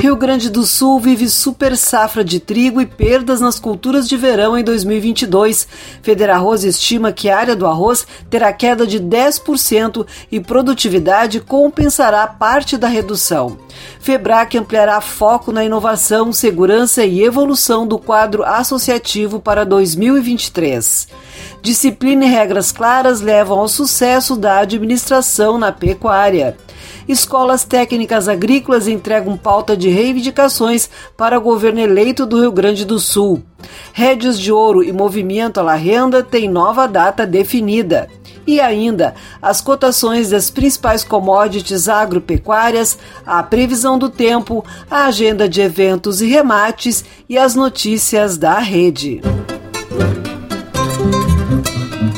Rio Grande do Sul vive super safra de trigo e perdas nas culturas de verão em 2022. Federarroz estima que a área do arroz terá queda de 10% e produtividade compensará parte da redução. Febrac ampliará foco na inovação, segurança e evolução do quadro associativo para 2023. Disciplina e regras claras levam ao sucesso da administração na pecuária escolas técnicas agrícolas entregam pauta de reivindicações para o governo eleito do Rio Grande do Sul. Rédios de Ouro e Movimento à la Renda têm nova data definida. E ainda, as cotações das principais commodities agropecuárias, a previsão do tempo, a agenda de eventos e remates e as notícias da rede.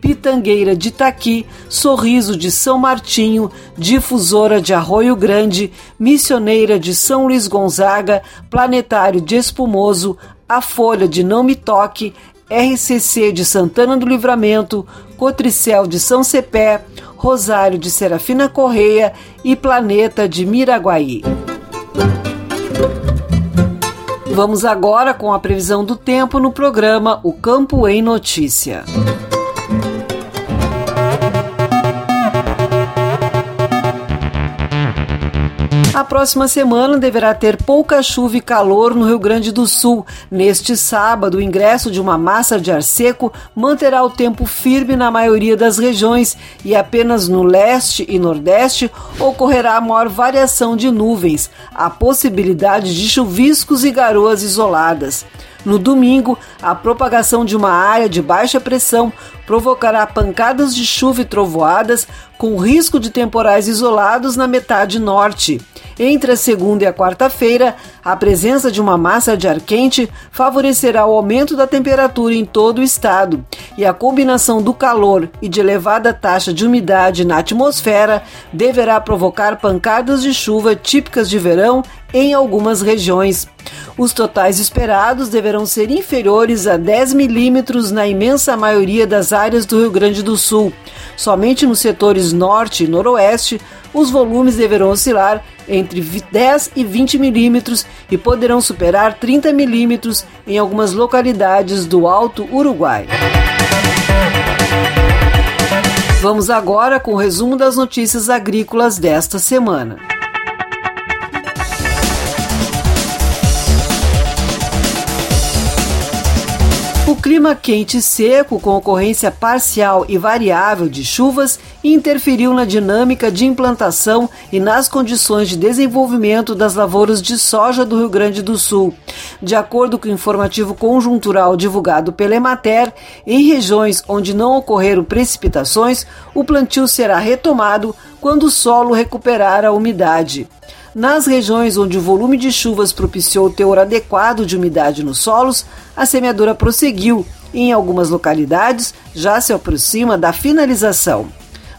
Pitangueira de Itaqui, Sorriso de São Martinho, Difusora de Arroio Grande, Missioneira de São Luís Gonzaga, Planetário de Espumoso, A Folha de Não Me Toque, RCC de Santana do Livramento, Cotricel de São Cepé, Rosário de Serafina Correia e Planeta de Miraguaí. Vamos agora com a previsão do tempo no programa O Campo em Notícia. A próxima semana deverá ter pouca chuva e calor no Rio Grande do Sul. Neste sábado, o ingresso de uma massa de ar seco manterá o tempo firme na maioria das regiões e apenas no leste e nordeste ocorrerá maior variação de nuvens, a possibilidade de chuviscos e garoas isoladas. No domingo, a propagação de uma área de baixa pressão provocará pancadas de chuva e trovoadas, com risco de temporais isolados na metade norte. Entre a segunda e a quarta-feira, a presença de uma massa de ar quente favorecerá o aumento da temperatura em todo o estado, e a combinação do calor e de elevada taxa de umidade na atmosfera deverá provocar pancadas de chuva típicas de verão em algumas regiões. Os totais esperados deverão ser inferiores a 10 milímetros na imensa maioria das áreas do Rio Grande do Sul. Somente nos setores norte e noroeste, os volumes deverão oscilar entre 10 e 20 milímetros e poderão superar 30 milímetros em algumas localidades do Alto Uruguai. Vamos agora com o resumo das notícias agrícolas desta semana. Clima quente e seco, com ocorrência parcial e variável de chuvas, interferiu na dinâmica de implantação e nas condições de desenvolvimento das lavouras de soja do Rio Grande do Sul. De acordo com o informativo conjuntural divulgado pela Emater, em regiões onde não ocorreram precipitações, o plantio será retomado quando o solo recuperar a umidade. Nas regiões onde o volume de chuvas propiciou o teor adequado de umidade nos solos, a semeadura prosseguiu e, em algumas localidades, já se aproxima da finalização.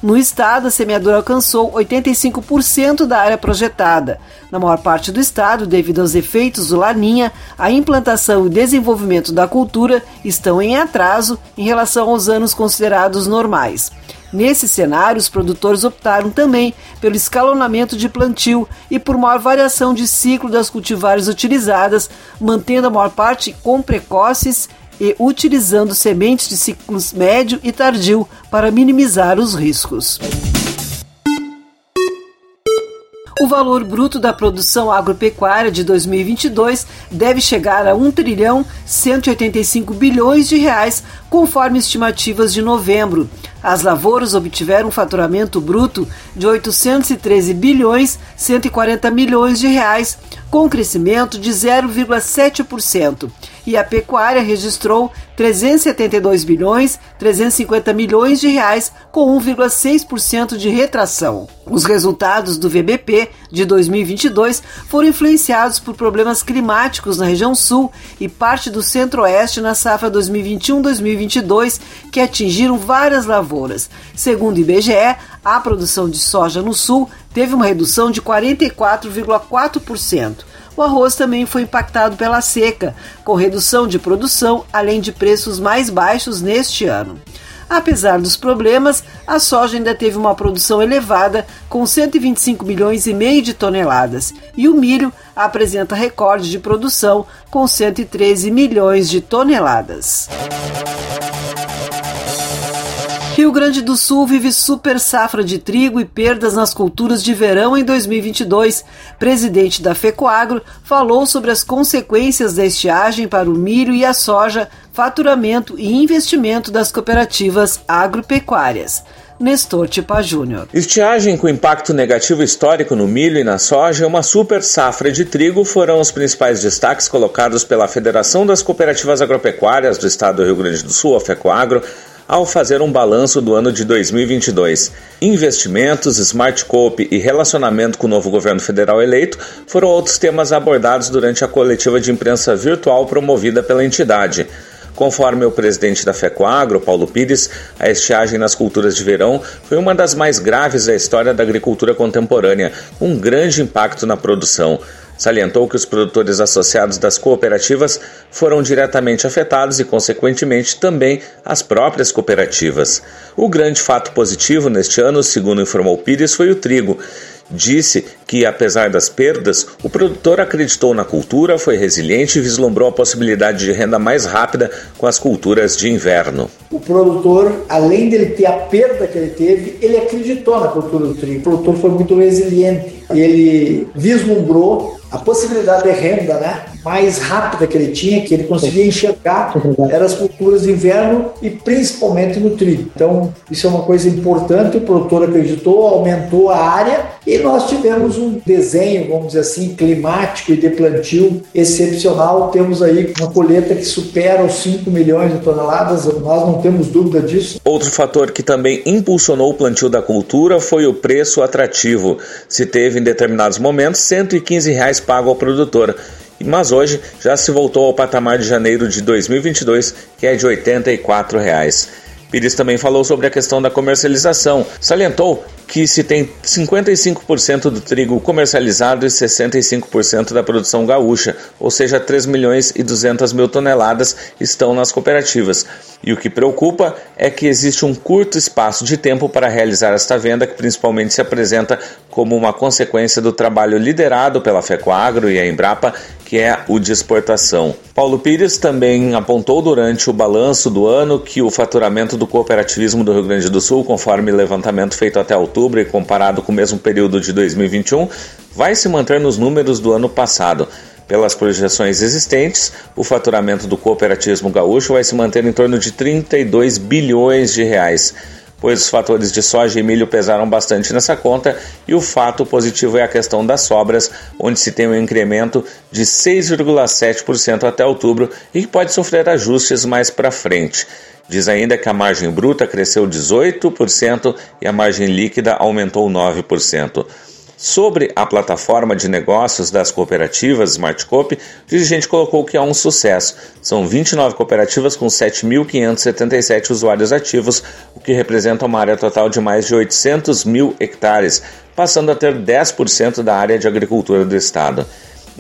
No estado, a semeadura alcançou 85% da área projetada. Na maior parte do estado, devido aos efeitos do Laninha, a implantação e desenvolvimento da cultura estão em atraso em relação aos anos considerados normais. Nesse cenário, os produtores optaram também pelo escalonamento de plantio e por maior variação de ciclo das cultivares utilizadas, mantendo a maior parte com precoces e utilizando sementes de ciclos médio e tardio para minimizar os riscos. O valor bruto da produção agropecuária de 2022 deve chegar a 1 trilhão 185 bilhões de reais, conforme estimativas de novembro. As lavouras obtiveram um faturamento bruto de 813 bilhões 140 milhões de reais, com crescimento de 0,7%, e a pecuária registrou 372 bilhões 350 milhões de reais com 1,6% de retração. Os resultados do VBP de 2022 foram influenciados por problemas climáticos na região sul e parte do centro-oeste na safra 2021-2022, que atingiram várias lavouras. Segundo o IBGE, a produção de soja no sul teve uma redução de 44,4%. O arroz também foi impactado pela seca, com redução de produção, além de preços mais baixos neste ano. Apesar dos problemas, a soja ainda teve uma produção elevada, com 125 milhões e meio de toneladas, e o milho apresenta recorde de produção, com 113 milhões de toneladas. Rio Grande do Sul vive super safra de trigo e perdas nas culturas de verão em 2022. Presidente da FECOAGRO falou sobre as consequências da estiagem para o milho e a soja, faturamento e investimento das cooperativas agropecuárias. Nestor Tipa Júnior. Estiagem com impacto negativo histórico no milho e na soja uma super safra de trigo foram os principais destaques colocados pela Federação das Cooperativas Agropecuárias do Estado do Rio Grande do Sul, a FECOAGRO, ao fazer um balanço do ano de 2022. Investimentos, Smart Cope e relacionamento com o novo governo federal eleito foram outros temas abordados durante a coletiva de imprensa virtual promovida pela entidade. Conforme o presidente da FECOAGRO, Paulo Pires, a estiagem nas culturas de verão foi uma das mais graves da história da agricultura contemporânea, um grande impacto na produção. Salientou que os produtores associados das cooperativas foram diretamente afetados e, consequentemente, também as próprias cooperativas. O grande fato positivo neste ano, segundo informou Pires, foi o trigo. Disse que, apesar das perdas, o produtor acreditou na cultura, foi resiliente e vislumbrou a possibilidade de renda mais rápida com as culturas de inverno. O produtor, além dele ter a perda que ele teve, ele acreditou na cultura do trigo. O produtor foi muito resiliente. Ele vislumbrou a possibilidade de renda né, mais rápida que ele tinha, que ele conseguia enxergar, eram as culturas de inverno e principalmente no trigo. Então, isso é uma coisa importante, o produtor acreditou, aumentou a área e nós tivemos um desenho, vamos dizer assim, climático e de plantio excepcional. Temos aí uma colheita que supera os 5 milhões de toneladas, nós não temos dúvida disso. Outro fator que também impulsionou o plantio da cultura foi o preço atrativo. Se teve em determinados momentos 115 reais pago ao produtor, mas hoje já se voltou ao patamar de janeiro de 2022, que é de 84 reais. Pires também falou sobre a questão da comercialização. Salientou que se tem 55% do trigo comercializado e 65% da produção gaúcha, ou seja, 3 milhões e 200 mil toneladas estão nas cooperativas. E o que preocupa é que existe um curto espaço de tempo para realizar esta venda, que principalmente se apresenta como uma consequência do trabalho liderado pela FECOAGRO e a Embrapa, que é o de exportação. Paulo Pires também apontou durante o balanço do ano que o faturamento do cooperativismo do Rio Grande do Sul, conforme levantamento feito até outubro e comparado com o mesmo período de 2021, vai se manter nos números do ano passado. Pelas projeções existentes, o faturamento do cooperativismo gaúcho vai se manter em torno de 32 bilhões de reais pois os fatores de soja e milho pesaram bastante nessa conta e o fato positivo é a questão das sobras, onde se tem um incremento de 6,7% até outubro e que pode sofrer ajustes mais para frente. Diz ainda que a margem bruta cresceu 18% e a margem líquida aumentou 9%. Sobre a plataforma de negócios das cooperativas Smartcoop, o dirigente colocou que é um sucesso. São 29 cooperativas com 7.577 usuários ativos, o que representa uma área total de mais de 800 mil hectares, passando a ter 10% da área de agricultura do estado.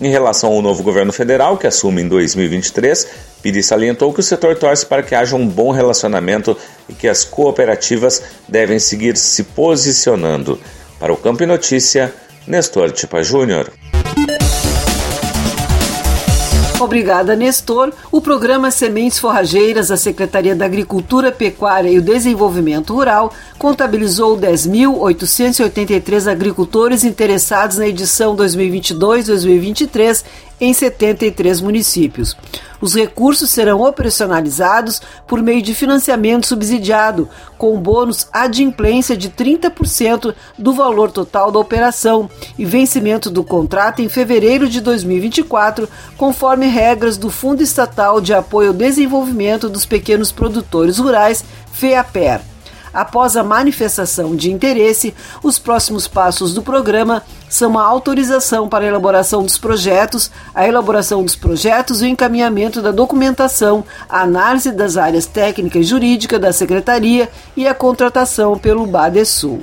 Em relação ao novo governo federal, que assume em 2023, Piri salientou que o setor torce para que haja um bom relacionamento e que as cooperativas devem seguir se posicionando. Para o Campo Notícia, Nestor Tipa Júnior. Obrigada, Nestor. O programa Sementes Forrageiras da Secretaria da Agricultura, Pecuária e o Desenvolvimento Rural contabilizou 10.883 agricultores interessados na edição 2022-2023 em 73 municípios. Os recursos serão operacionalizados por meio de financiamento subsidiado, com bônus adimplência de 30% do valor total da operação e vencimento do contrato em fevereiro de 2024, conforme regras do Fundo Estatal de Apoio ao Desenvolvimento dos Pequenos Produtores Rurais, FEAPER. Após a manifestação de interesse, os próximos passos do programa são a autorização para a elaboração dos projetos, a elaboração dos projetos e o encaminhamento da documentação, a análise das áreas técnica e jurídica da Secretaria e a contratação pelo BADESUL.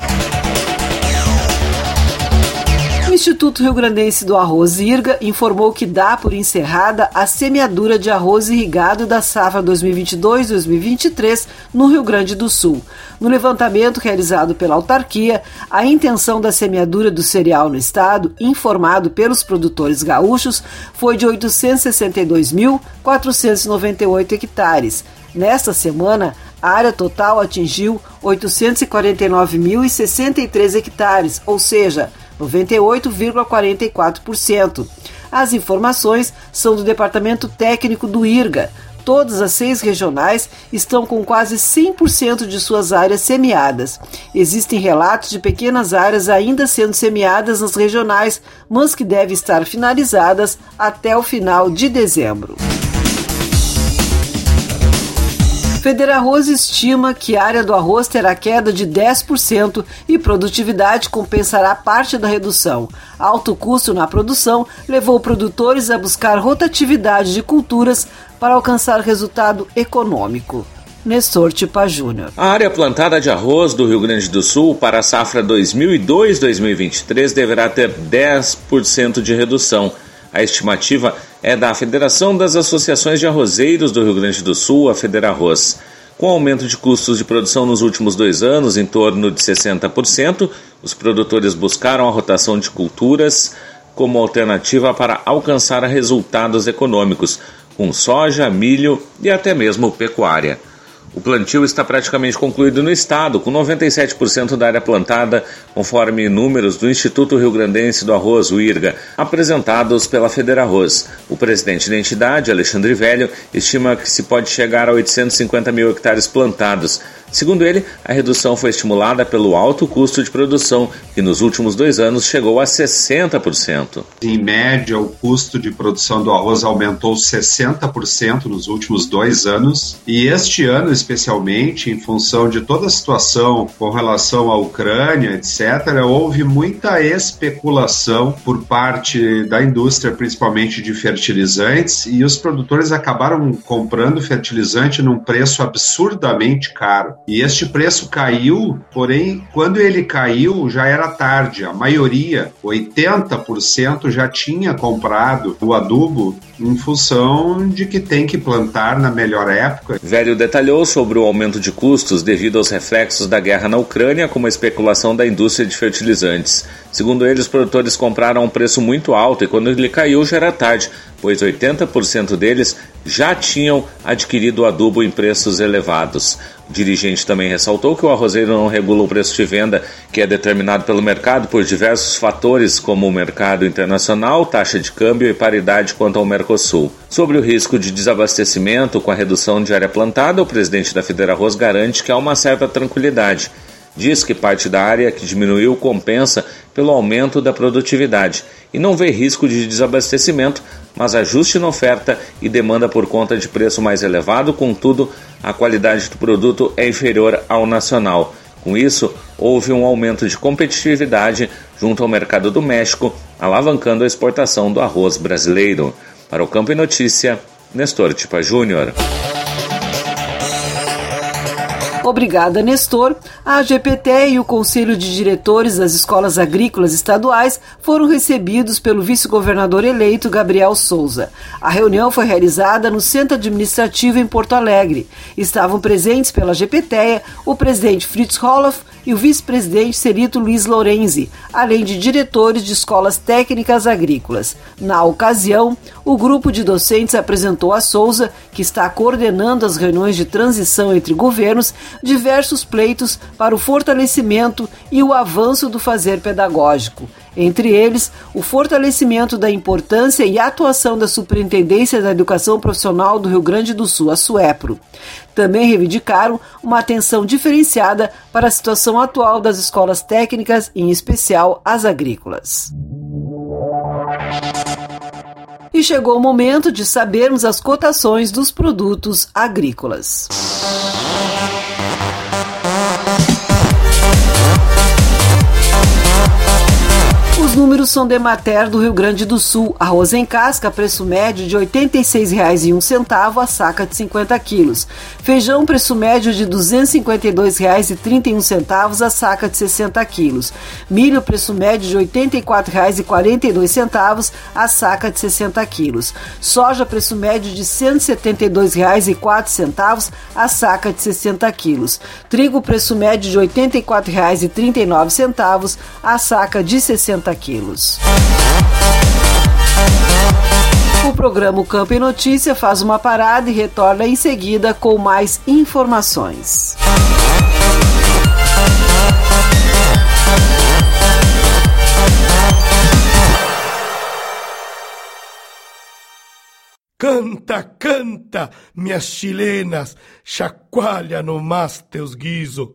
Instituto Rio Grandense do Arroz IRGA informou que dá por encerrada a semeadura de arroz irrigado da safra 2022-2023 no Rio Grande do Sul. No levantamento realizado pela autarquia, a intenção da semeadura do cereal no estado, informado pelos produtores gaúchos, foi de 862.498 hectares. Nesta semana, a área total atingiu 849.063 hectares, ou seja, 98,44%. As informações são do Departamento Técnico do IRGA. Todas as seis regionais estão com quase 100% de suas áreas semeadas. Existem relatos de pequenas áreas ainda sendo semeadas nas regionais, mas que devem estar finalizadas até o final de dezembro. Federarroz estima que a área do arroz terá queda de 10% e produtividade compensará parte da redução. Alto custo na produção levou produtores a buscar rotatividade de culturas para alcançar resultado econômico. Nestor Tipa Júnior. A área plantada de arroz do Rio Grande do Sul para a safra 2002-2023 deverá ter 10% de redução. A estimativa é da Federação das Associações de Arrozeiros do Rio Grande do Sul, a Federarroz. Com aumento de custos de produção nos últimos dois anos, em torno de 60%, os produtores buscaram a rotação de culturas como alternativa para alcançar resultados econômicos, com soja, milho e até mesmo pecuária. O plantio está praticamente concluído no estado, com 97% da área plantada, conforme números do Instituto Rio Grandense do Arroz, o IRGA, apresentados pela Federarroz. O presidente da entidade, Alexandre Velho, estima que se pode chegar a 850 mil hectares plantados. Segundo ele, a redução foi estimulada pelo alto custo de produção, que nos últimos dois anos chegou a 60%. Em média, o custo de produção do arroz aumentou 60% nos últimos dois anos, e este ano, especialmente, em função de toda a situação com relação à Ucrânia, etc., houve muita especulação por parte da indústria, principalmente de fertilizantes, e os produtores acabaram comprando fertilizante num preço absurdamente caro. E este preço caiu, porém, quando ele caiu, já era tarde. A maioria, 80%, já tinha comprado o adubo em função de que tem que plantar na melhor época. Velho detalhou sobre o aumento de custos devido aos reflexos da guerra na Ucrânia, como a especulação da indústria de fertilizantes. Segundo ele, os produtores compraram a um preço muito alto e quando ele caiu já era tarde, pois 80% deles já tinham adquirido adubo em preços elevados. O dirigente também ressaltou que o arrozeiro não regula o preço de venda, que é determinado pelo mercado por diversos fatores, como o mercado internacional, taxa de câmbio e paridade quanto ao Mercosul. Sobre o risco de desabastecimento com a redução de área plantada, o presidente da Federarroz garante que há uma certa tranquilidade. Diz que parte da área que diminuiu compensa pelo aumento da produtividade e não vê risco de desabastecimento, mas ajuste na oferta e demanda por conta de preço mais elevado, contudo, a qualidade do produto é inferior ao nacional. Com isso, houve um aumento de competitividade junto ao mercado do México, alavancando a exportação do arroz brasileiro. Para o Campo e Notícia, Nestor Tipa Júnior. Obrigada, Nestor. A GPT e o Conselho de Diretores das Escolas Agrícolas Estaduais foram recebidos pelo vice-governador eleito Gabriel Souza. A reunião foi realizada no Centro Administrativo em Porto Alegre. Estavam presentes pela GPTEA o presidente Fritz Roloff e o vice-presidente Serito Luiz Lorenzi, além de diretores de escolas técnicas agrícolas. Na ocasião, o grupo de docentes apresentou a Souza, que está coordenando as reuniões de transição entre governos, diversos pleitos para o fortalecimento e o avanço do fazer pedagógico. Entre eles, o fortalecimento da importância e atuação da Superintendência da Educação Profissional do Rio Grande do Sul, a SUEPRO. Também reivindicaram uma atenção diferenciada para a situação atual das escolas técnicas, em especial as agrícolas. E chegou o momento de sabermos as cotações dos produtos agrícolas. Números são de Mater do Rio Grande do Sul. Arroz em casca, preço médio de R$ 86,01 a saca de 50 quilos. Feijão, preço médio de R$ 252,31 a saca de 60 quilos. Milho, preço médio de R$ 84,42 a saca de 60 quilos. Soja, preço médio de R$ 172,04 a saca de 60 quilos. Trigo, preço médio de R$ 84,39 a saca de 60 quilos quilos. O programa Campo e Notícia faz uma parada e retorna em seguida com mais informações. Canta, canta, minhas chilenas, chacoalha no mas teus guiso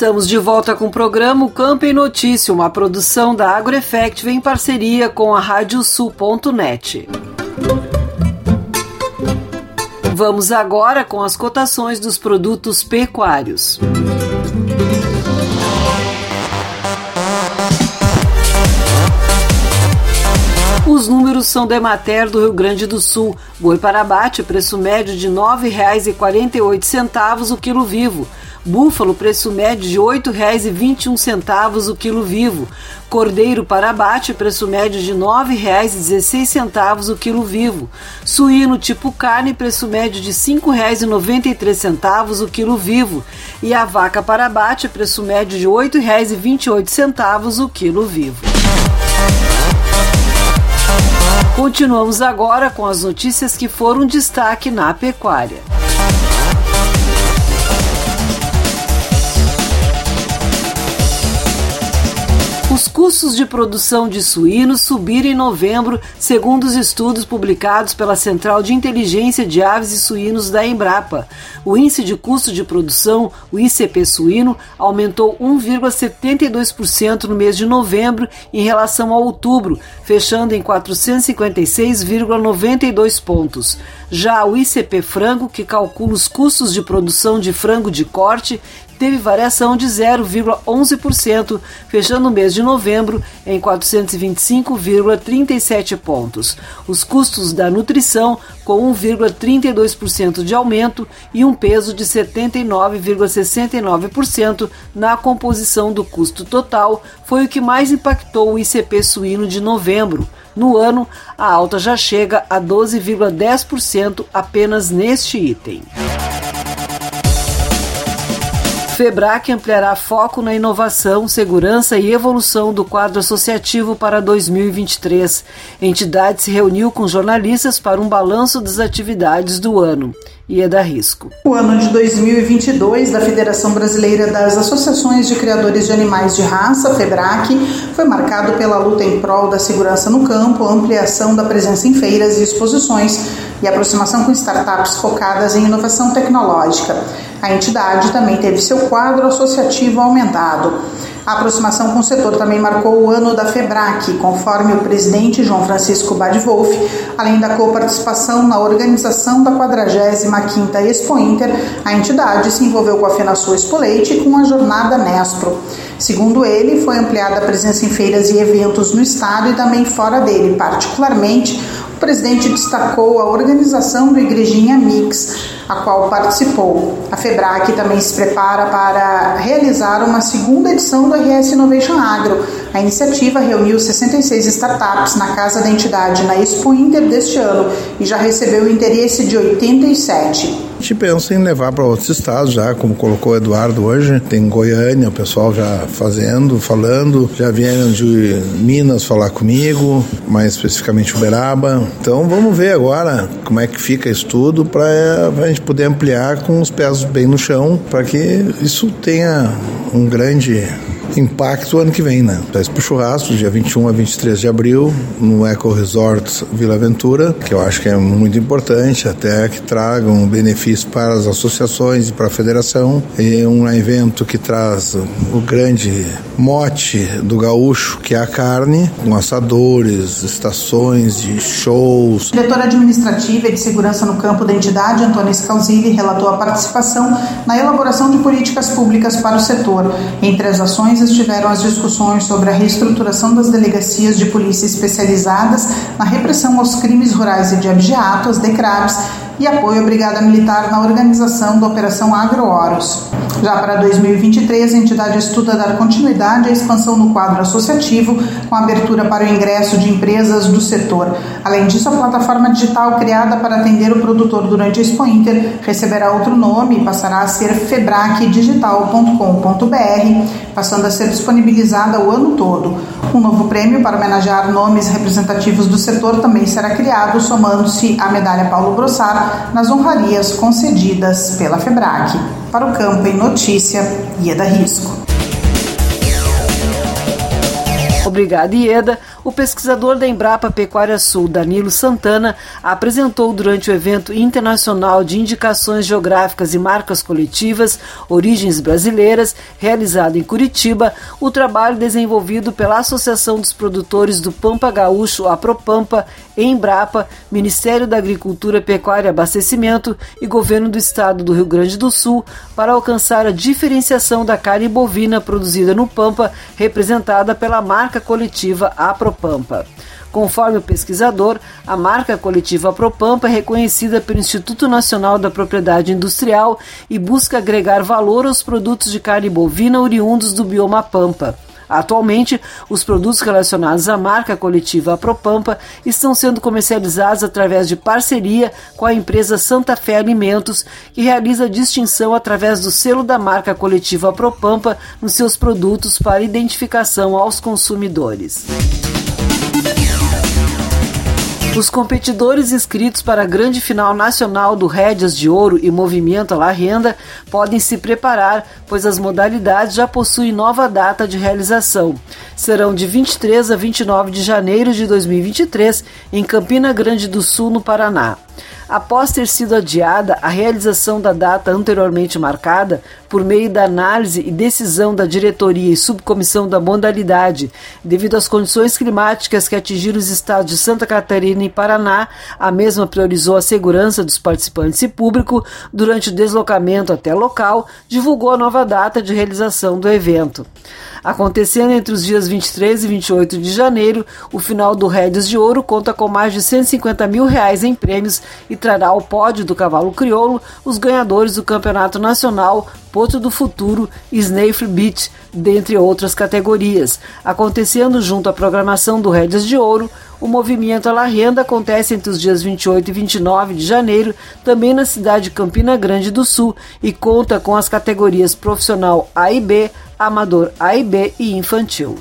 Estamos de volta com o programa Campo em Notícia, uma produção da AgroEffect em parceria com a Radiosul.net. Vamos agora com as cotações dos produtos pecuários. Os números são da Emater do Rio Grande do Sul. Boi para abate, preço médio de R$ 9,48 o quilo vivo. Búfalo, preço médio de R$ 8,21 o quilo vivo. Cordeiro para abate, preço médio de R$ 9,16 o quilo vivo. Suíno tipo carne, preço médio de R$ 5,93 o quilo vivo. E a vaca para abate, preço médio de R$ 8,28 o quilo vivo. Continuamos agora com as notícias que foram destaque na pecuária. Custos de produção de suínos subiram em novembro, segundo os estudos publicados pela Central de Inteligência de Aves e Suínos da Embrapa. O índice de custo de produção, o ICP suíno, aumentou 1,72% no mês de novembro em relação a outubro, fechando em 456,92 pontos. Já o ICP frango, que calcula os custos de produção de frango de corte, teve variação de 0,11%, fechando o mês de novembro em 425,37 pontos. Os custos da nutrição com 1,32% de aumento e um peso de 79,69% na composição do custo total, foi o que mais impactou o ICP suíno de novembro. No ano, a alta já chega a 12,10% apenas neste item. FEBRAC ampliará foco na inovação, segurança e evolução do quadro associativo para 2023. A entidade se reuniu com jornalistas para um balanço das atividades do ano e é da risco. O ano de 2022 da Federação Brasileira das Associações de Criadores de Animais de Raça, FEBRAC, foi marcado pela luta em prol da segurança no campo, ampliação da presença em feiras e exposições e aproximação com startups focadas em inovação tecnológica. A entidade também teve seu quadro associativo aumentado. A aproximação com o setor também marcou o ano da FEBRAC, conforme o presidente João Francisco Badwolf, além da coparticipação na organização da 45ª Expo Inter, a entidade se envolveu com a FenaSul Expo Leite e com a jornada Nespro. Segundo ele, foi ampliada a presença em feiras e eventos no estado e também fora dele, particularmente o presidente destacou a organização do Igrejinha Mix, a qual participou. A FEBRAC também se prepara para realizar uma segunda edição do RS Innovation Agro. A iniciativa reuniu 66 startups na casa da entidade na Expo Inter deste ano e já recebeu o interesse de 87. Gente pensa em levar para outros estados já, como colocou o Eduardo hoje. Tem Goiânia, o pessoal já fazendo, falando. Já vieram de Minas falar comigo, mais especificamente Uberaba. Então vamos ver agora como é que fica isso tudo para a gente poder ampliar com os pés bem no chão, para que isso tenha um grande impacto ano que vem, né? Para pro churrasco, dia 21 a 23 de abril, no Eco Resort Vila Aventura, que eu acho que é muito importante, até que traga um benefício para as associações e para a federação. É um evento que traz o grande mote do gaúcho, que é a carne, com assadores, estações de shows. Diretora administrativa e de segurança no campo da entidade, Antônia Scalzilli, relatou a participação na elaboração de políticas públicas para o setor. Entre as ações estiveram as discussões sobre a reestruturação das delegacias de polícia especializadas na repressão aos crimes rurais e de abigeato, as DECRABs, e apoio à Brigada Militar na organização da Operação Agrooros. Já para 2023, a entidade estuda dar continuidade à expansão no quadro associativo, com abertura para o ingresso de empresas do setor. Além disso, a plataforma digital criada para atender o produtor durante a Expo Inter receberá outro nome e passará a ser febracdigital.com.br, passando a ser disponibilizada o ano todo. Um novo prêmio para homenagear nomes representativos do setor também será criado, somando-se à medalha Paulo Brossard nas honrarias concedidas pela FEBRAC. Para o campo em notícia, Ieda Risco. Obrigada, Ieda. O pesquisador da Embrapa Pecuária Sul, Danilo Santana, apresentou durante o evento internacional de indicações geográficas e marcas coletivas Origens Brasileiras, realizado em Curitiba, o trabalho desenvolvido pela Associação dos Produtores do Pampa Gaúcho, a Propampa, Embrapa, Ministério da Agricultura, Pecuária e Abastecimento e Governo do Estado do Rio Grande do Sul para alcançar a diferenciação da carne bovina produzida no Pampa, representada pela marca coletiva Apropampa. Conforme o pesquisador, a marca coletiva Propampa é reconhecida pelo Instituto Nacional da Propriedade Industrial e busca agregar valor aos produtos de carne bovina oriundos do bioma Pampa. Atualmente, os produtos relacionados à marca coletiva Propampa estão sendo comercializados através de parceria com a empresa Santa Fé Alimentos, que realiza distinção através do selo da marca coletiva Propampa nos seus produtos para identificação aos consumidores. Os competidores inscritos para a grande final nacional do Rédias de Ouro e Movimento à La Renda podem se preparar, pois as modalidades já possuem nova data de realização. Serão de 23 a 29 de janeiro de 2023 em Campina Grande do Sul, no Paraná. Após ter sido adiada a realização da data anteriormente marcada, por meio da análise e decisão da diretoria e subcomissão da modalidade, devido às condições climáticas que atingiram os estados de Santa Catarina e Paraná, a mesma priorizou a segurança dos participantes e público durante o deslocamento até local, divulgou a nova data de realização do evento. Acontecendo entre os dias 23 e 28 de janeiro, o final do Rédios de Ouro conta com mais de 150 mil reais em prêmios e trará ao pódio do cavalo crioulo os ganhadores do Campeonato Nacional Porto do Futuro e Snafe Beach, dentre outras categorias. Acontecendo junto à programação do Rédias de Ouro, o movimento La Renda acontece entre os dias 28 e 29 de janeiro, também na cidade de Campina Grande do Sul, e conta com as categorias profissional A e B, amador A e B e infantil.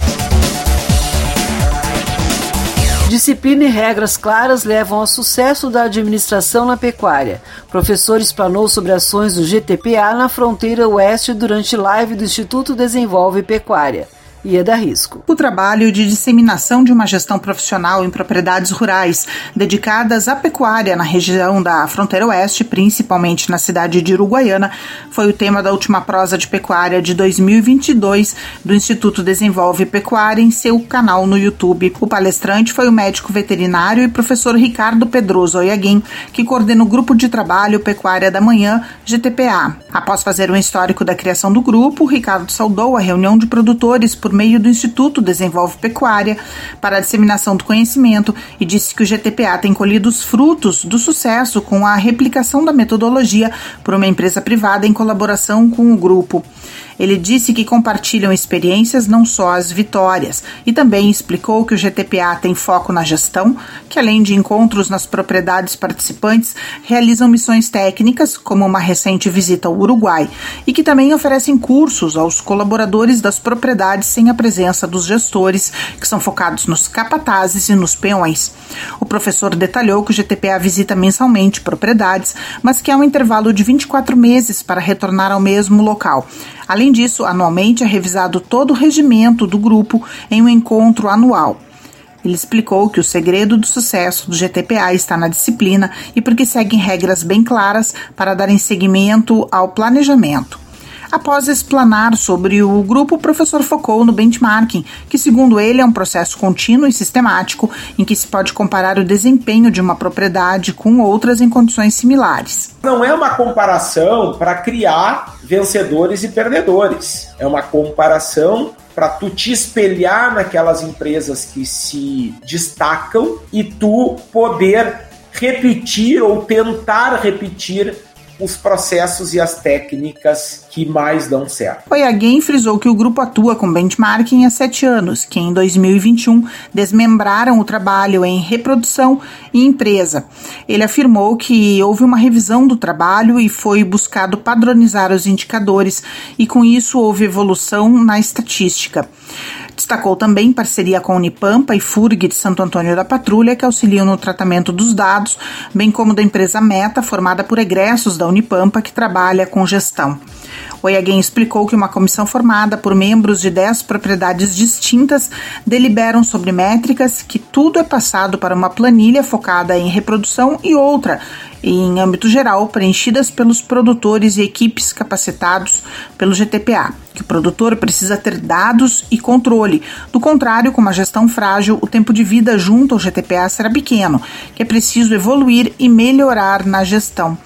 Disciplina e regras claras levam ao sucesso da administração na pecuária. Professor explanou sobre ações do GTPA na fronteira oeste durante live do Instituto Desenvolve Pecuária ia dar risco. O trabalho de disseminação de uma gestão profissional em propriedades rurais dedicadas à pecuária na região da fronteira oeste, principalmente na cidade de Uruguaiana, foi o tema da última prosa de pecuária de 2022 do Instituto Desenvolve Pecuária em seu canal no YouTube. O palestrante foi o médico veterinário e professor Ricardo Pedroso Oyaguin, que coordena o grupo de trabalho Pecuária da Manhã, GTPA. Após fazer um histórico da criação do grupo, Ricardo saudou a reunião de produtores por por meio do Instituto Desenvolve Pecuária para a disseminação do conhecimento e disse que o GTPA tem colhido os frutos do sucesso com a replicação da metodologia por uma empresa privada em colaboração com o grupo. Ele disse que compartilham experiências, não só as vitórias, e também explicou que o GTPA tem foco na gestão, que além de encontros nas propriedades participantes, realizam missões técnicas, como uma recente visita ao Uruguai, e que também oferecem cursos aos colaboradores das propriedades sem a presença dos gestores, que são focados nos capatazes e nos peões. O professor detalhou que o GTPA visita mensalmente propriedades, mas que há um intervalo de 24 meses para retornar ao mesmo local. Além disso, anualmente é revisado todo o regimento do grupo em um encontro anual. Ele explicou que o segredo do sucesso do GTPA está na disciplina e porque seguem regras bem claras para darem seguimento ao planejamento. Após explanar sobre o grupo, o professor focou no benchmarking, que, segundo ele, é um processo contínuo e sistemático em que se pode comparar o desempenho de uma propriedade com outras em condições similares. Não é uma comparação para criar vencedores e perdedores, é uma comparação para tu te espelhar naquelas empresas que se destacam e tu poder repetir ou tentar repetir os processos e as técnicas que mais dão certo. Oyaguen frisou que o grupo atua com benchmarking há sete anos, que em 2021 desmembraram o trabalho em reprodução e empresa. Ele afirmou que houve uma revisão do trabalho e foi buscado padronizar os indicadores, e com isso houve evolução na estatística. Destacou também parceria com Unipampa e FURG de Santo Antônio da Patrulha, que auxiliam no tratamento dos dados, bem como da empresa Meta, formada por egressos da Unipampa, que trabalha com gestão. O explicou que uma comissão formada por membros de 10 propriedades distintas deliberam sobre métricas, que tudo é passado para uma planilha focada em reprodução e outra em âmbito geral, preenchidas pelos produtores e equipes capacitados pelo GTPA, que o produtor precisa ter dados e controle. Do contrário, com uma gestão frágil, o tempo de vida junto ao GTPA será pequeno, que é preciso evoluir e melhorar na gestão.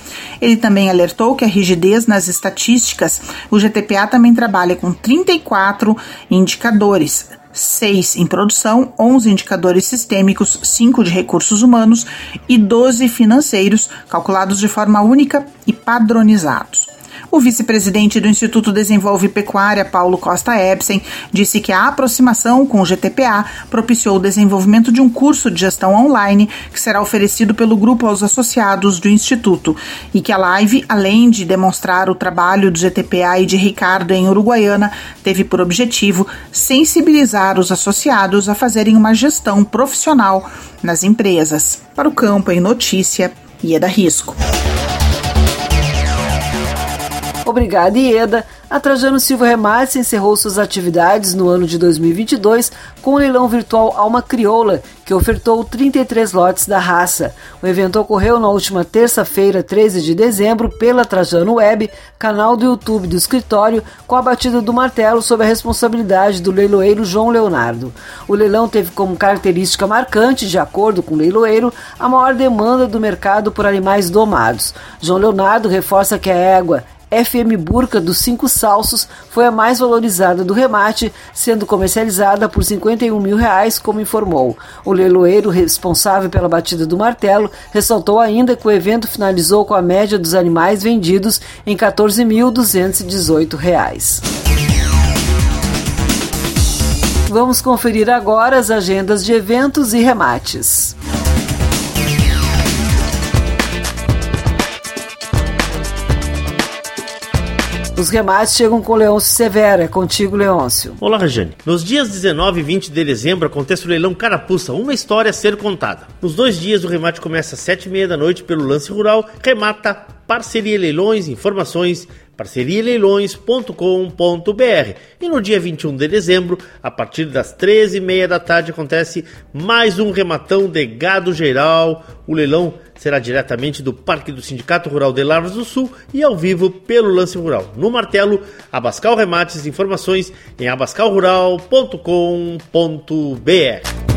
Ele também alertou que a rigidez nas estatísticas, o GTPA também trabalha com 34 indicadores, seis em produção, 11 indicadores sistêmicos, 5 de recursos humanos e 12 financeiros, calculados de forma única e padronizados. O vice-presidente do Instituto Desenvolve Pecuária, Paulo Costa Ebsen, disse que a aproximação com o GTPA propiciou o desenvolvimento de um curso de gestão online que será oferecido pelo grupo aos associados do Instituto e que a live, além de demonstrar o trabalho do GTPA e de Ricardo em Uruguaiana, teve por objetivo sensibilizar os associados a fazerem uma gestão profissional nas empresas. Para o campo em notícia, Ieda Risco. Obrigada, Ieda. A Trajano Silva Remates encerrou suas atividades no ano de 2022 com o leilão virtual Alma Crioula, que ofertou 33 lotes da raça. O evento ocorreu na última terça-feira, 13 de dezembro, pela Trajano Web, canal do YouTube do escritório, com a batida do martelo sob a responsabilidade do leiloeiro João Leonardo. O leilão teve como característica marcante, de acordo com o leiloeiro, a maior demanda do mercado por animais domados. João Leonardo reforça que a égua FM Burca dos Cinco Salsos foi a mais valorizada do remate, sendo comercializada por 51 mil reais, como informou. O leiloeiro responsável pela batida do martelo ressaltou ainda que o evento finalizou com a média dos animais vendidos em 14.218 reais. Vamos conferir agora as agendas de eventos e remates. Os remates chegam com Leôncio Severa. É contigo, Leôncio. Olá, Rejane. Nos dias 19 e 20 de dezembro acontece o leilão Carapuça, uma história a ser contada. Nos dois dias, o remate começa às sete e meia da noite pelo lance rural, remata Parceria Leilões, informações parcerialeilões.com.br. E no dia 21 de dezembro, a partir das 13h30 da tarde, acontece mais um rematão de gado geral. O leilão será diretamente do Parque do Sindicato Rural de Lavras do Sul e ao vivo pelo Lance Rural. No martelo, Abascal Remates, informações em abascalrural.com.br.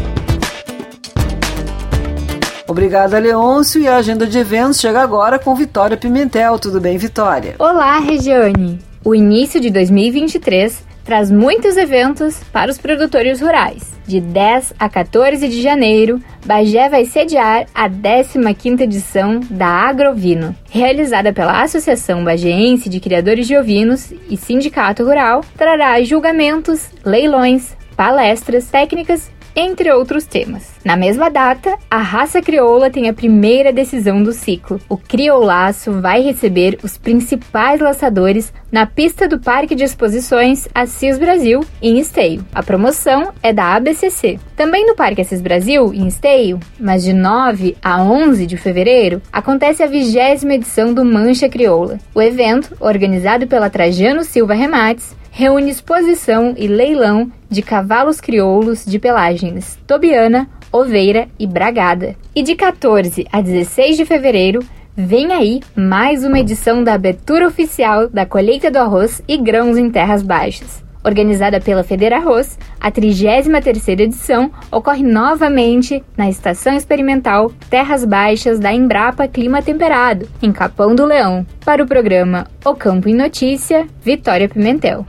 Obrigada, Leôncio. E a agenda de eventos chega agora com Vitória Pimentel. Tudo bem, Vitória? Olá, Regiane. O início de 2023 traz muitos eventos para os produtores rurais. De 10 a 14 de janeiro, Bagé vai sediar a 15ª edição da Agrovino, realizada pela Associação Bagéense de Criadores de Ovinos e Sindicato Rural, trará julgamentos, leilões, palestras, técnicas entre outros temas. Na mesma data, a raça crioula tem a primeira decisão do ciclo. O crioulaço vai receber os principais laçadores na pista do Parque de Exposições Assis Brasil, em Esteio. A promoção é da ABCC. Também no Parque Assis Brasil, em Esteio, mas de 9 a 11 de fevereiro, acontece a vigésima edição do Mancha Crioula. O evento, organizado pela Trajano Silva Remates, reúne exposição e leilão de cavalos crioulos de pelagens tobiana, oveira e bragada. E de 14 a 16 de fevereiro, vem aí mais uma edição da abertura oficial da colheita do arroz e grãos em terras baixas. Organizada pela Federarroz, a 33ª edição ocorre novamente na Estação Experimental Terras Baixas da Embrapa Clima Temperado, em Capão do Leão. Para o programa O Campo em Notícia, Vitória Pimentel.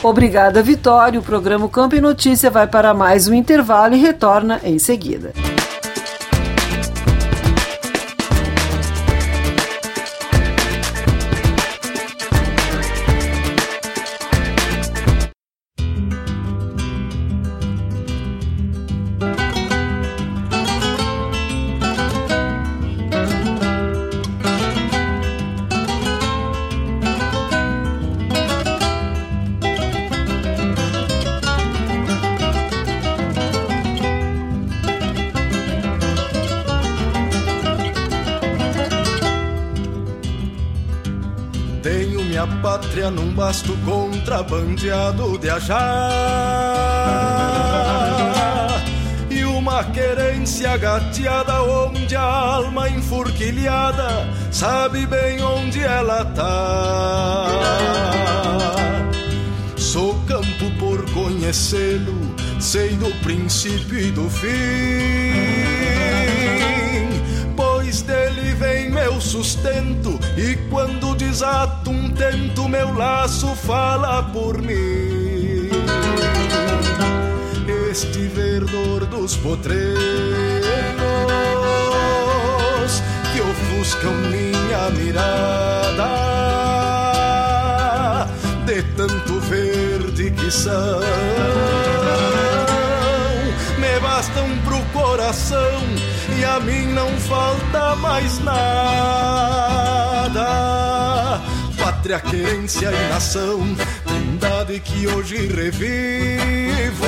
Obrigada, Vitória. O programa Campo em Notícia vai para mais um intervalo e retorna em seguida. Contrabandeado de ajar. E uma querência gateada onde a alma enfurquilhada sabe bem onde ela tá. Sou campo por conhecê-lo, sei do princípio e do fim pois dele vem meu sustento. E quando desato um tento, meu laço fala por mim. Este verdor dos potreiros que ofuscam minha mirada, de tanto verde que são me bastam pro coração e a mim não falta mais nada. Pátria, querência e nação, trindade que hoje revivo.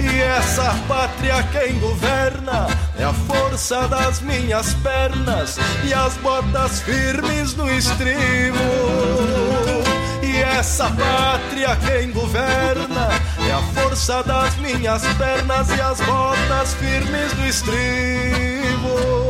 E essa pátria quem governa é a força das minhas pernas e as botas firmes no estribo. E essa pátria quem governa é a força das minhas pernas e as botas firmes do estribo.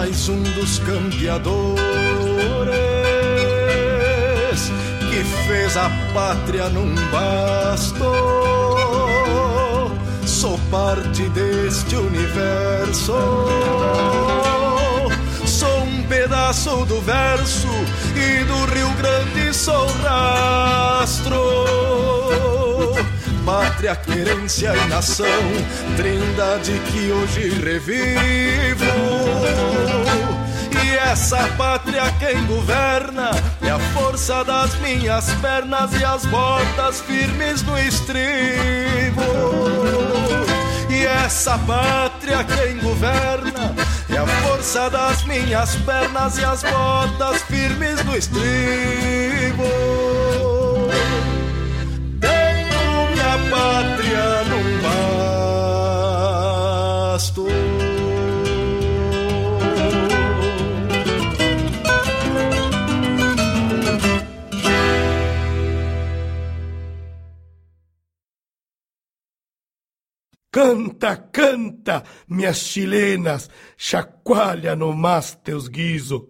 Mais um dos campeadores que fez a pátria num basto. Sou parte deste universo. Sou um pedaço do verso e do Rio Grande sou rastro pátria, querência e nação, trindade que hoje revivo. E essa pátria quem governa é a força das minhas pernas e as botas firmes no estribo. E essa pátria quem governa é a força das minhas pernas e as botas firmes no estribo. Pátria num basto. Canta, canta, minhas chilenas, chacoalha no mas teus guiso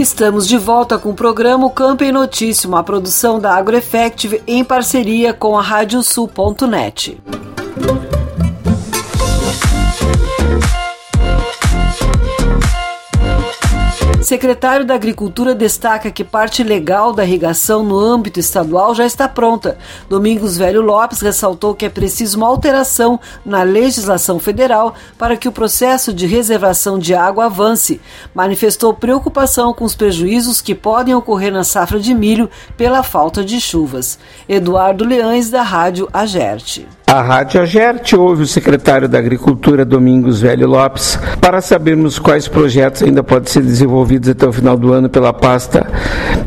Estamos de volta com o programa Campo em Notícia, uma produção da AgroEffective em parceria com a Radiosul.net. Secretário da Agricultura destaca que parte legal da irrigação no âmbito estadual já está pronta. Domingos Velho Lopes ressaltou que é preciso uma alteração na legislação federal para que o processo de reservação de água avance. Manifestou preocupação com os prejuízos que podem ocorrer na safra de milho pela falta de chuvas. Eduardo Leães, da Rádio Agerte. A Rádio Agerte ouve o secretário da Agricultura, Domingos Velho Lopes, para sabermos quais projetos ainda podem ser desenvolvidos até o final do ano pela pasta,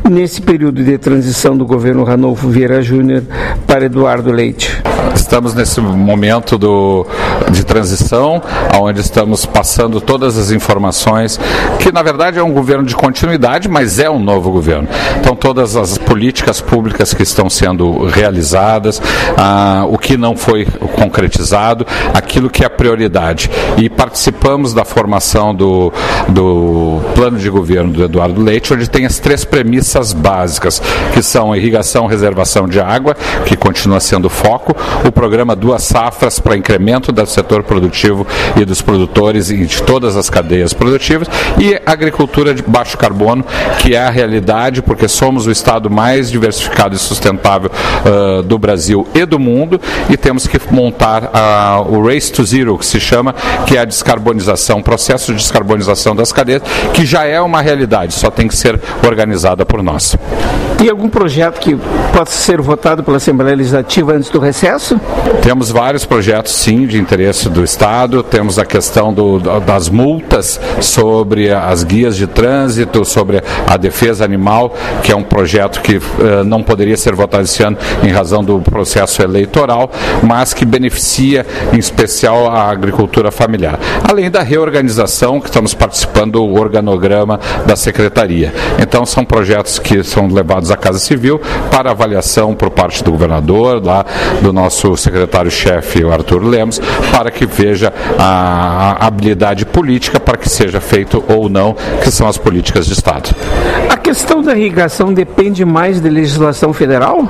nesse período de transição do governo Ranolfo Vieira Júnior para Eduardo Leite. Estamos nesse momento do, de transição, onde estamos passando todas as informações, que na verdade é um governo de continuidade, mas é um novo governo. Então, todas as políticas públicas que estão sendo realizadas, ah, o que não foi concretizado, aquilo que é prioridade. E participamos da formação do, do plano de governo do Eduardo Leite, onde tem as três premissas básicas, que são irrigação, reservação de água, que continua sendo foco, o programa Duas Safras para incremento do setor produtivo e dos produtores e de todas as cadeias produtivas, e agricultura de baixo carbono, que é a realidade, porque somos o estado mais diversificado e sustentável uh, do Brasil e do mundo, e temos que montar uh, o Race to Zero, que se chama, que é a descarbonização, processo de descarbonização das cadeias, que já é uma realidade, só tem que ser organizada por nós. Tem algum projeto que possa ser votado pela Assembleia Legislativa antes do recesso? Temos vários projetos, sim, de interesse do Estado. Temos a questão do, das multas sobre as guias de trânsito, sobre a defesa animal, que é um projeto que uh, não poderia ser votado esse ano em razão do processo eleitoral, mas que beneficia, em especial, a agricultura familiar. Além da reorganização, que estamos participando do organograma da Secretaria. Então, são projetos que são levados à Casa Civil para avaliação por parte do governador, lá do nosso secretário-chefe, o Arthur Lemos, para que veja a habilidade política para que seja feito ou não, que são as políticas de Estado. A questão da irrigação depende mais da legislação federal?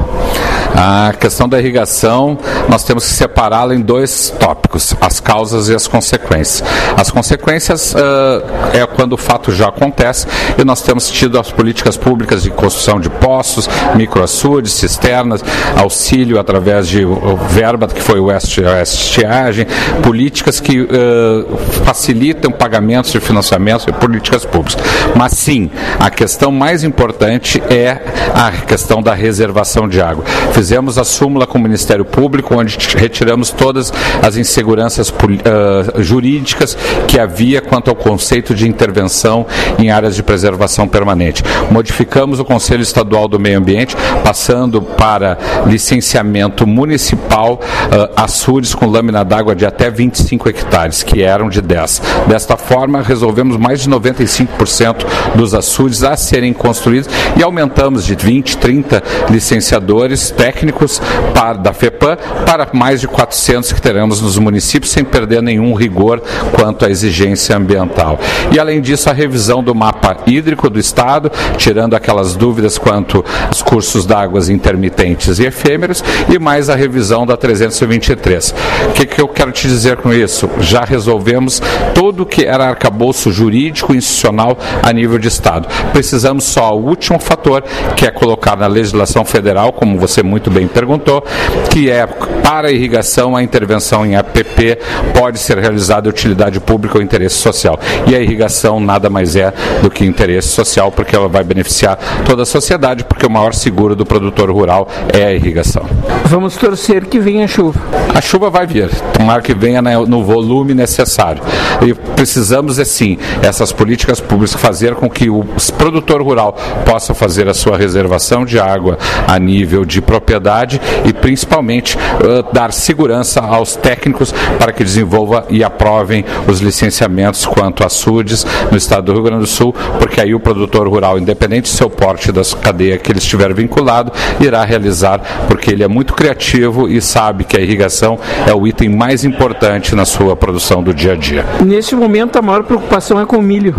A questão da irrigação, nós temos que separá-la em dois tópicos: as causas e as consequências. As consequências uh, é quando o fato já acontece e nós temos tido as políticas públicas de construção de poços, microaçudes, cisternas, auxílio através de verba que foi o estiagem, políticas que uh, facilitam pagamentos de financiamentos e políticas públicas. Mas sim, a questão mais importante é a questão da reservação de água. Fizemos a súmula com o Ministério Público, onde retiramos todas as inseguranças uh, jurídicas que havia quanto ao conceito de intervenção em áreas de preservação permanente. Modificamos o Conselho Estadual do Meio Ambiente, passando para licenciamento municipal uh, açudes com lâmina d'água de até 25 hectares, que eram de 10. Desta forma, resolvemos mais de 95% dos açudes a serem construídos e aumentamos de 20, 30 licenciadores técnicos para, da FEPAM para mais de 400 que teremos nos municípios, sem perder nenhum rigor quanto à exigência ambiental. E, além disso, a revisão do mapa hídrico do Estado, tirando aquelas dúvidas quanto aos cursos d'águas intermitentes e efêmeros, e mais a revisão da 323. O que, que eu quero te dizer com isso? Já resolvemos todo o que era arcabouço jurídico e institucional a nível de Estado. Precisamos só o último fator, que é colocar na legislação federal, como você muito muito bem perguntou, que é para a irrigação a intervenção em APP pode ser realizada utilidade pública ou interesse social. E a irrigação nada mais é do que interesse social, porque ela vai beneficiar toda a sociedade, porque o maior seguro do produtor rural é a irrigação. Vamos torcer que venha a chuva. A chuva vai vir, tomara que venha no volume necessário. E precisamos, assim, essas políticas públicas fazer com que o produtor rural possa fazer a sua reservação de água a nível de propriedade propriedade e principalmente uh, dar segurança aos técnicos para que desenvolva e aprovem os licenciamentos quanto a SUDES no estado do Rio Grande do Sul, porque aí o produtor rural, independente do seu porte da cadeia que ele estiver vinculado, irá realizar, porque ele é muito criativo e sabe que a irrigação é o item mais importante na sua produção do dia a dia. Neste momento, a maior preocupação é com o milho.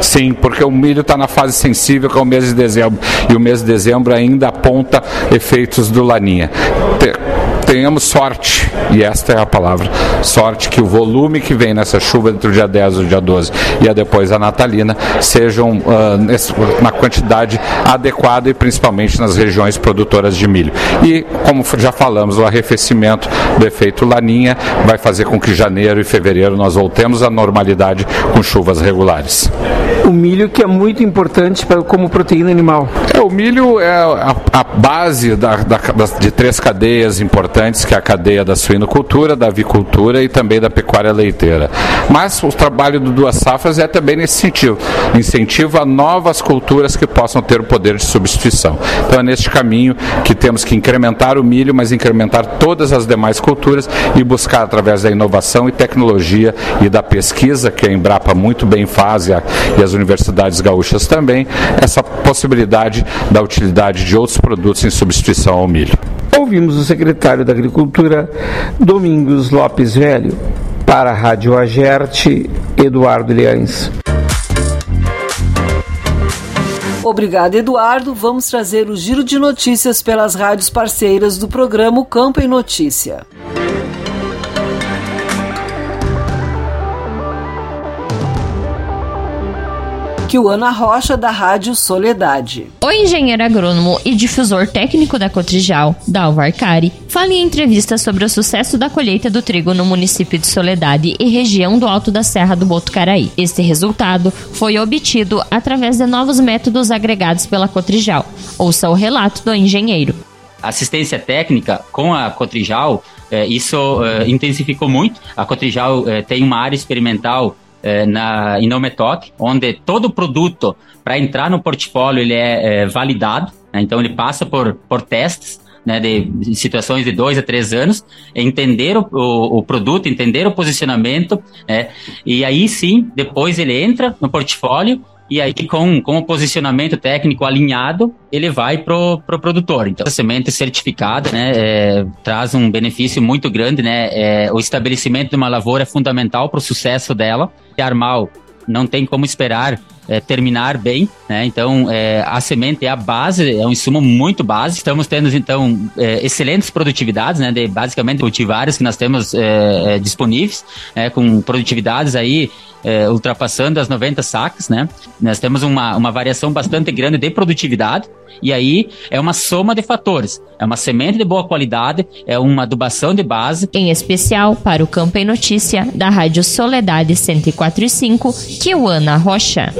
Sim, porque o milho está na fase sensível, que é o mês de dezembro, e o mês de dezembro ainda aponta efeitos do Laninha tenhamos sorte, e esta é a palavra, sorte que o volume que vem nessa chuva entre o dia 10 e o dia 12 e a depois a natalina sejam uh, na quantidade adequada e principalmente nas regiões produtoras de milho. E, como já falamos, o arrefecimento do efeito laninha vai fazer com que janeiro e fevereiro nós voltemos à normalidade com chuvas regulares. O milho que é muito importante como proteína animal. É, o milho é a, a base da, da, de três cadeias importantes que é a cadeia das suinocultura, da avicultura e também da pecuária leiteira. Mas o trabalho do Duas Safras é também nesse sentido, incentivo a novas culturas que possam ter o poder de substituição. Então é neste caminho que temos que incrementar o milho, mas incrementar todas as demais culturas e buscar através da inovação e tecnologia e da pesquisa, que a Embrapa muito bem faz e, a, e as universidades gaúchas também, essa possibilidade da utilidade de outros produtos em substituição ao milho. Ouvimos o secretário da Agricultura, Domingos Lopes Velho, para a Rádio Agerte, Eduardo Leães. Obrigado, Eduardo. Vamos trazer o giro de notícias pelas rádios parceiras do programa Campo em Notícia. Kiwana Rocha, da Rádio Soledade. O engenheiro agrônomo e difusor técnico da Cotrijal, Dalvar Cari, fala em entrevista sobre o sucesso da colheita do trigo no município de Soledade e região do Alto da Serra do Botucaraí. Este resultado foi obtido através de novos métodos agregados pela Cotrijal. Ouça o relato do engenheiro. Assistência técnica com a Cotrijal, eh, isso eh, intensificou muito. A Cotrijal eh, tem uma área experimental é, na Inometoc, onde todo produto para entrar no portfólio ele é, é validado, né? então ele passa por, por testes né, de situações de dois a três anos, entender o, o, o produto, entender o posicionamento, né, e aí sim, depois ele entra no portfólio e aí, com, com o posicionamento técnico alinhado, ele vai pro, pro produtor. Então, a semente certificada, né, é, traz um benefício muito grande, né? É, o estabelecimento de uma lavoura é fundamental para o sucesso dela. E armal não tem como esperar é, terminar bem, né? Então, é, a semente é a base, é um insumo muito básico. Estamos tendo, então, é, excelentes produtividades, né? De basicamente cultivares que nós temos é, é, disponíveis, né? com produtividades aí é, ultrapassando as 90 sacas, né? Nós temos uma, uma variação bastante grande de produtividade, e aí é uma soma de fatores. É uma semente de boa qualidade, é uma adubação de base. Em especial para o Campo em Notícia, da Rádio Soledade 104.5, Kiwana Rocha.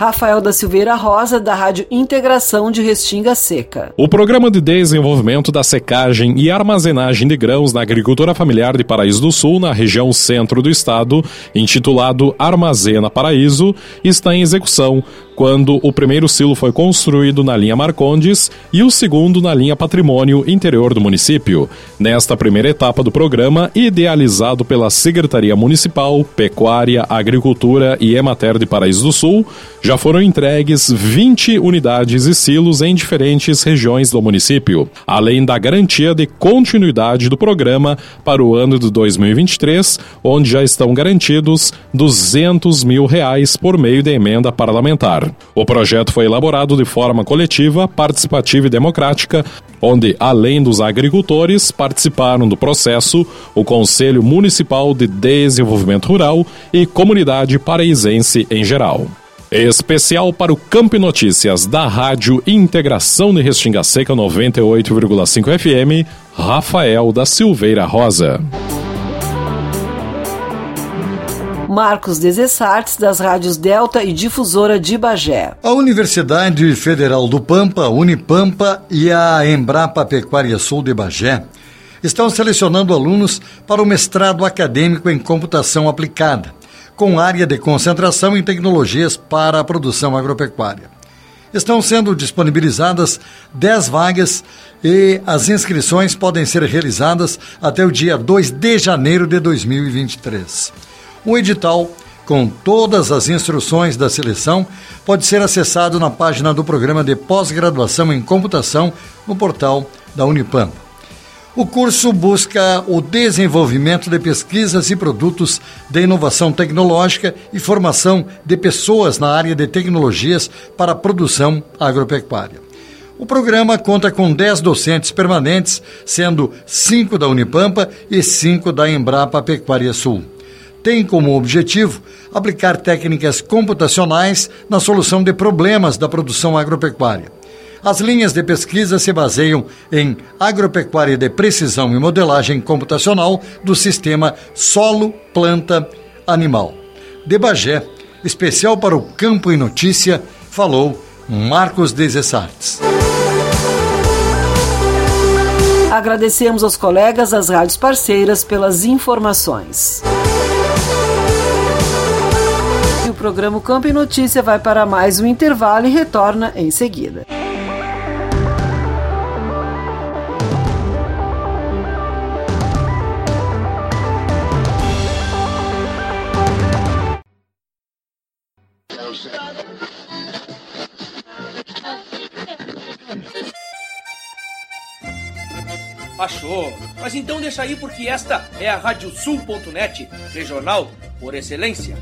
Rafael da Silveira Rosa, da Rádio Integração de Restinga Seca. O Programa de Desenvolvimento da Secagem e Armazenagem de Grãos na Agricultura Familiar de Paraíso do Sul, na região centro do estado, intitulado Armazena Paraíso, está em execução quando o primeiro silo foi construído na linha Marcondes e o segundo na linha Patrimônio interior do município. Nesta primeira etapa do programa, idealizado pela Secretaria Municipal, Pecuária, Agricultura e Emater de Paraíso do Sul, já foram entregues 20 unidades e silos em diferentes regiões do município, além da garantia de continuidade do programa para o ano de 2023, onde já estão garantidos 200 mil reais por meio de emenda parlamentar. O projeto foi elaborado de forma coletiva, participativa e democrática, onde, além dos agricultores, participaram do processo o Conselho Municipal de Desenvolvimento Rural e comunidade paraisense em geral. Especial para o Campo Notícias da Rádio Integração de Restinga Seca 98,5 FM, Rafael da Silveira Rosa. Marcos Desessartes, das rádios Delta e Difusora de Bagé. A Universidade Federal do Pampa, Unipampa e a Embrapa Pecuária Sul de Bagé estão selecionando alunos para o mestrado acadêmico em computação aplicada, com área de concentração em tecnologias para a produção agropecuária. Estão sendo disponibilizadas 10 vagas e as inscrições podem ser realizadas até o dia 2 de janeiro de 2023. O edital, com todas as instruções da seleção, pode ser acessado na página do programa de pós-graduação em computação no portal da Unipampa. O curso busca o desenvolvimento de pesquisas e produtos de inovação tecnológica e formação de pessoas na área de tecnologias para a produção agropecuária. O programa conta com 10 docentes permanentes, sendo 5 da Unipampa e 5 da Embrapa Pecuária Sul tem como objetivo aplicar técnicas computacionais na solução de problemas da produção agropecuária. As linhas de pesquisa se baseiam em agropecuária de precisão e modelagem computacional do sistema solo-planta-animal. De Bagé, especial para o Campo e Notícia, falou Marcos Desessartes. Agradecemos aos colegas das rádios parceiras pelas informações. Programa Campo e Notícia vai para mais um intervalo e retorna em seguida. Achou? Mas então deixa aí porque esta é a Radiosul.net, regional por excelência.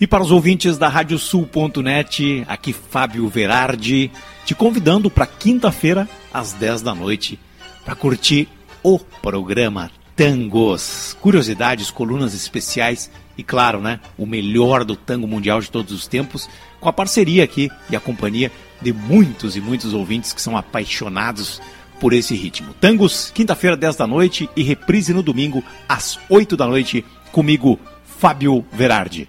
E para os ouvintes da Radiosul.net, aqui Fábio Verardi, te convidando para quinta-feira, às 10 da noite, para curtir o programa Tangos. Curiosidades, colunas especiais e, claro, né, o melhor do tango mundial de todos os tempos, com a parceria aqui e a companhia de muitos e muitos ouvintes que são apaixonados por esse ritmo. Tangos, quinta-feira, 10 da noite e reprise no domingo, às 8 da noite, comigo, Fábio Verardi.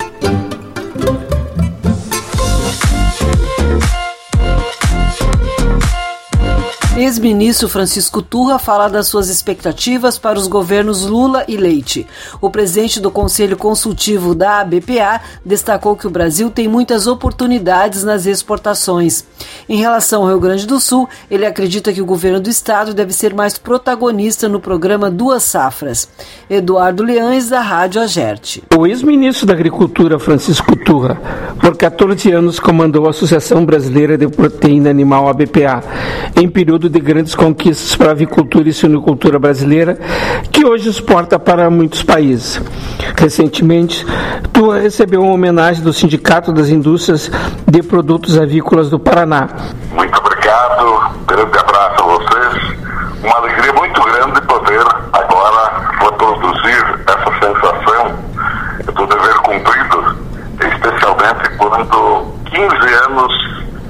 Ex-ministro Francisco Turra fala das suas expectativas para os governos Lula e Leite. O presidente do Conselho Consultivo da ABPA destacou que o Brasil tem muitas oportunidades nas exportações. Em relação ao Rio Grande do Sul, ele acredita que o governo do estado deve ser mais protagonista no programa Duas Safras. Eduardo Leães, da Rádio Agerte. O ex-ministro da Agricultura, Francisco Turra, por 14 anos comandou a Associação Brasileira de Proteína Animal ABPA, em período de grandes conquistas para a avicultura e suinocultura brasileira, que hoje exporta para muitos países. Recentemente, Turra recebeu uma homenagem do Sindicato das Indústrias de Produtos Avícolas do Paraná. Muito obrigado, grande abraço a vocês. Uma alegria muito grande poder agora reproduzir essa sensação do dever cumprido, especialmente quando 15 anos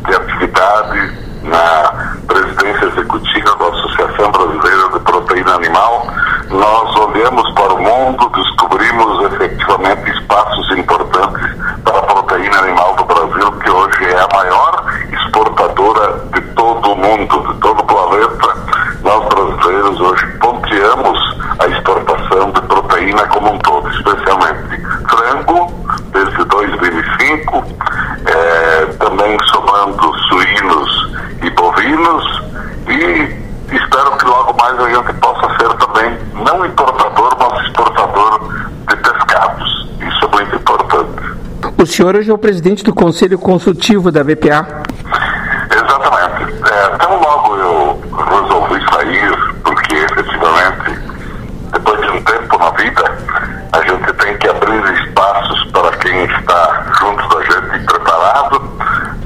de atividade na presidência executiva da Associação Brasileira de Proteína Animal, nós olhamos para o mundo, descobrimos efetivamente espaços importantes para a proteína animal do Brasil, que hoje é a maior exportadora de todo o mundo, de todo o planeta. Nós brasileiros hoje ponteamos a exportação de proteína como um todo, especialmente frango, desde 2005, eh, também somando suínos e bovinos e espero que logo mais a gente possa ser também não importador, mas exportador de pescados. Isso é muito importante. O senhor hoje é o presidente do Conselho Consultivo da BPA. Exatamente. É, tão logo eu resolvi sair, porque efetivamente, depois de um tempo na vida, a gente tem que abrir espaços para quem está junto da gente preparado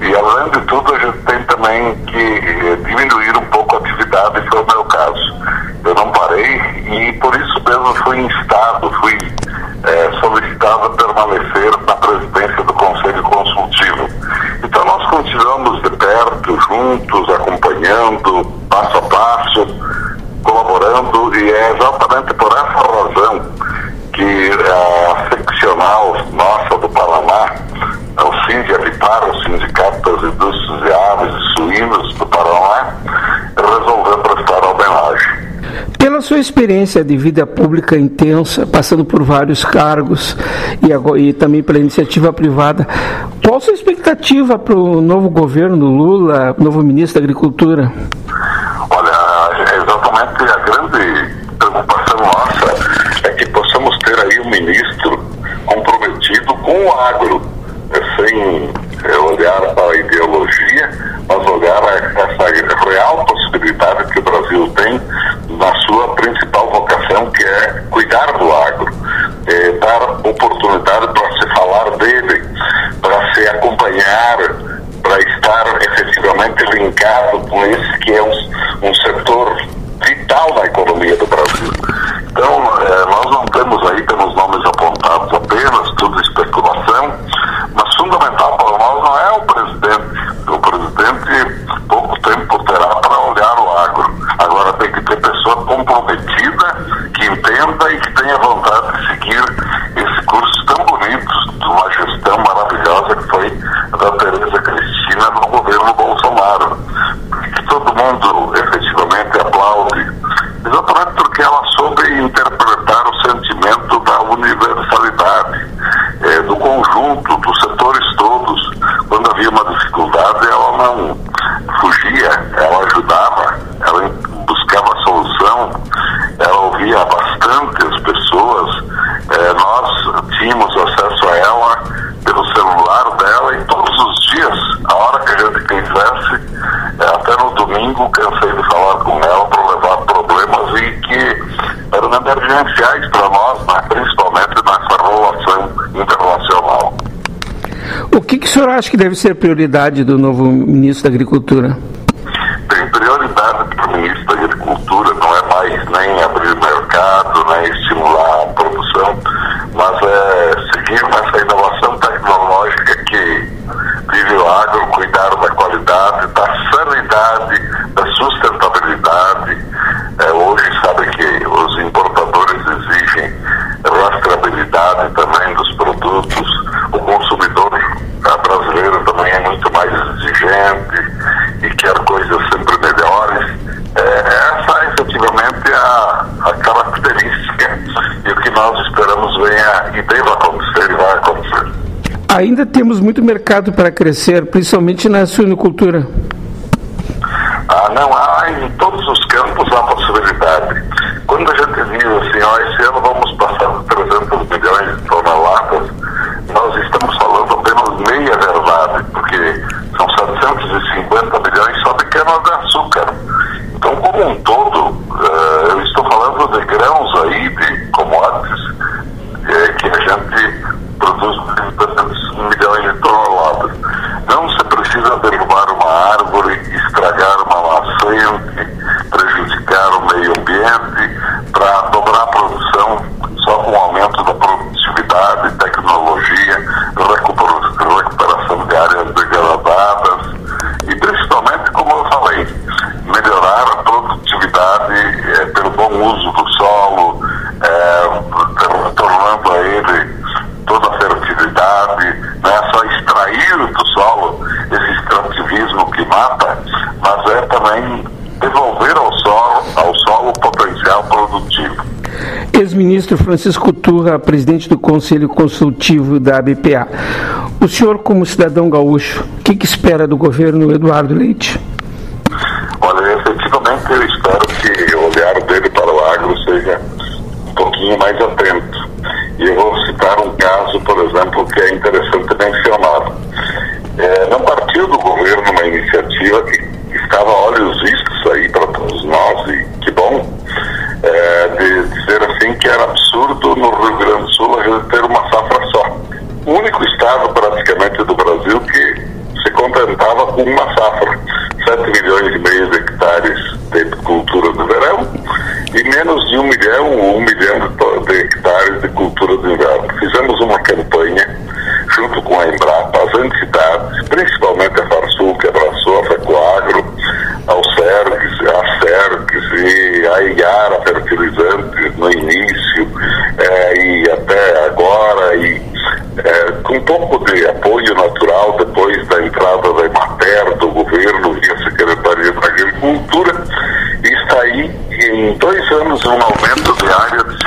e, além de tudo, a gente tem também que eh, diminuir um pouco a atividade, foi o meu caso. Eu não parei e, por isso mesmo, fui instado, fui eh, solicitado a permanecer na presidência do Conselho Consultivo. Então, nós continuamos de perto, juntos, acompanhando, passo a passo, colaborando, e é exatamente por essa razão que a seccional nossa do Paraná, o Sind Avipar, o Sindicato das Indústrias de Aves e Suínos do Paraná, resolveu prestar homenagem. Pela sua experiência de vida pública intensa, passando por vários cargos e, e também pela iniciativa privada, qual a sua expectativa para o novo governo Lula, novo ministro da Agricultura? Olha, é exatamente a grande preocupação cuidar do agro, é, dar oportunidade para se falar dele, para se acompanhar, para estar efetivamente linkado com esse que é um essenciais para nós, né, principalmente nessa relação internacional. O que, que o senhor acha que deve ser prioridade do novo ministro da Agricultura? Ainda temos muito mercado para crescer, principalmente na suinocultura. Ex-ministro Francisco Turra, presidente do Conselho Consultivo da ABPA. O senhor, como cidadão gaúcho, o que, que espera do governo Eduardo Leite? Olha, efetivamente eu espero que o olhar dele para o agro seja um pouquinho mais atento. E eu vou citar um caso, por exemplo, que é interessante mencionar. É, não partiu do governo uma iniciativa que uma safra, 7 milhões e meio de hectares de cultura do verão e menos de 1 milhão ou 1 milhão de, de hectares de cultura do inverno. Fizemos uma campanha junto com a Embrapa, as entidades, principalmente a Farsul, que abraçou a Fecoagro, ao SERGS, a SERGS e a IARA Fertilizantes no início é, e até agora, e é, com um pouco de apoio em dois anos um aumento diário de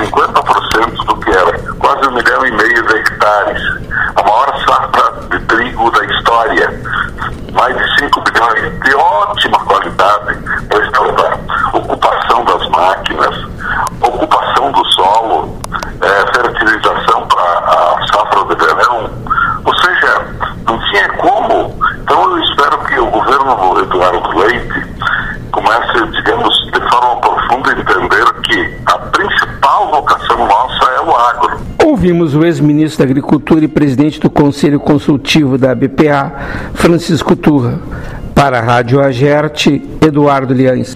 Ouvimos o ex-ministro da Agricultura e presidente do Conselho Consultivo da BPA, Francisco Turra. Para a Rádio Agerte, Eduardo Liães.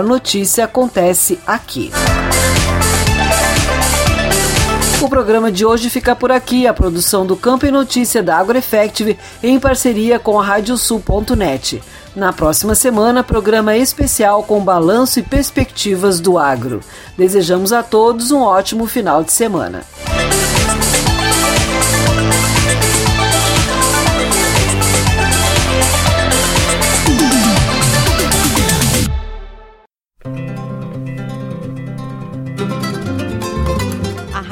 melhor notícia acontece aqui. O programa de hoje fica por aqui. A produção do Campo e Notícia da AgroEffective em parceria com a Radiosul.net. Na próxima semana, programa especial com balanço e perspectivas do agro. Desejamos a todos um ótimo final de semana.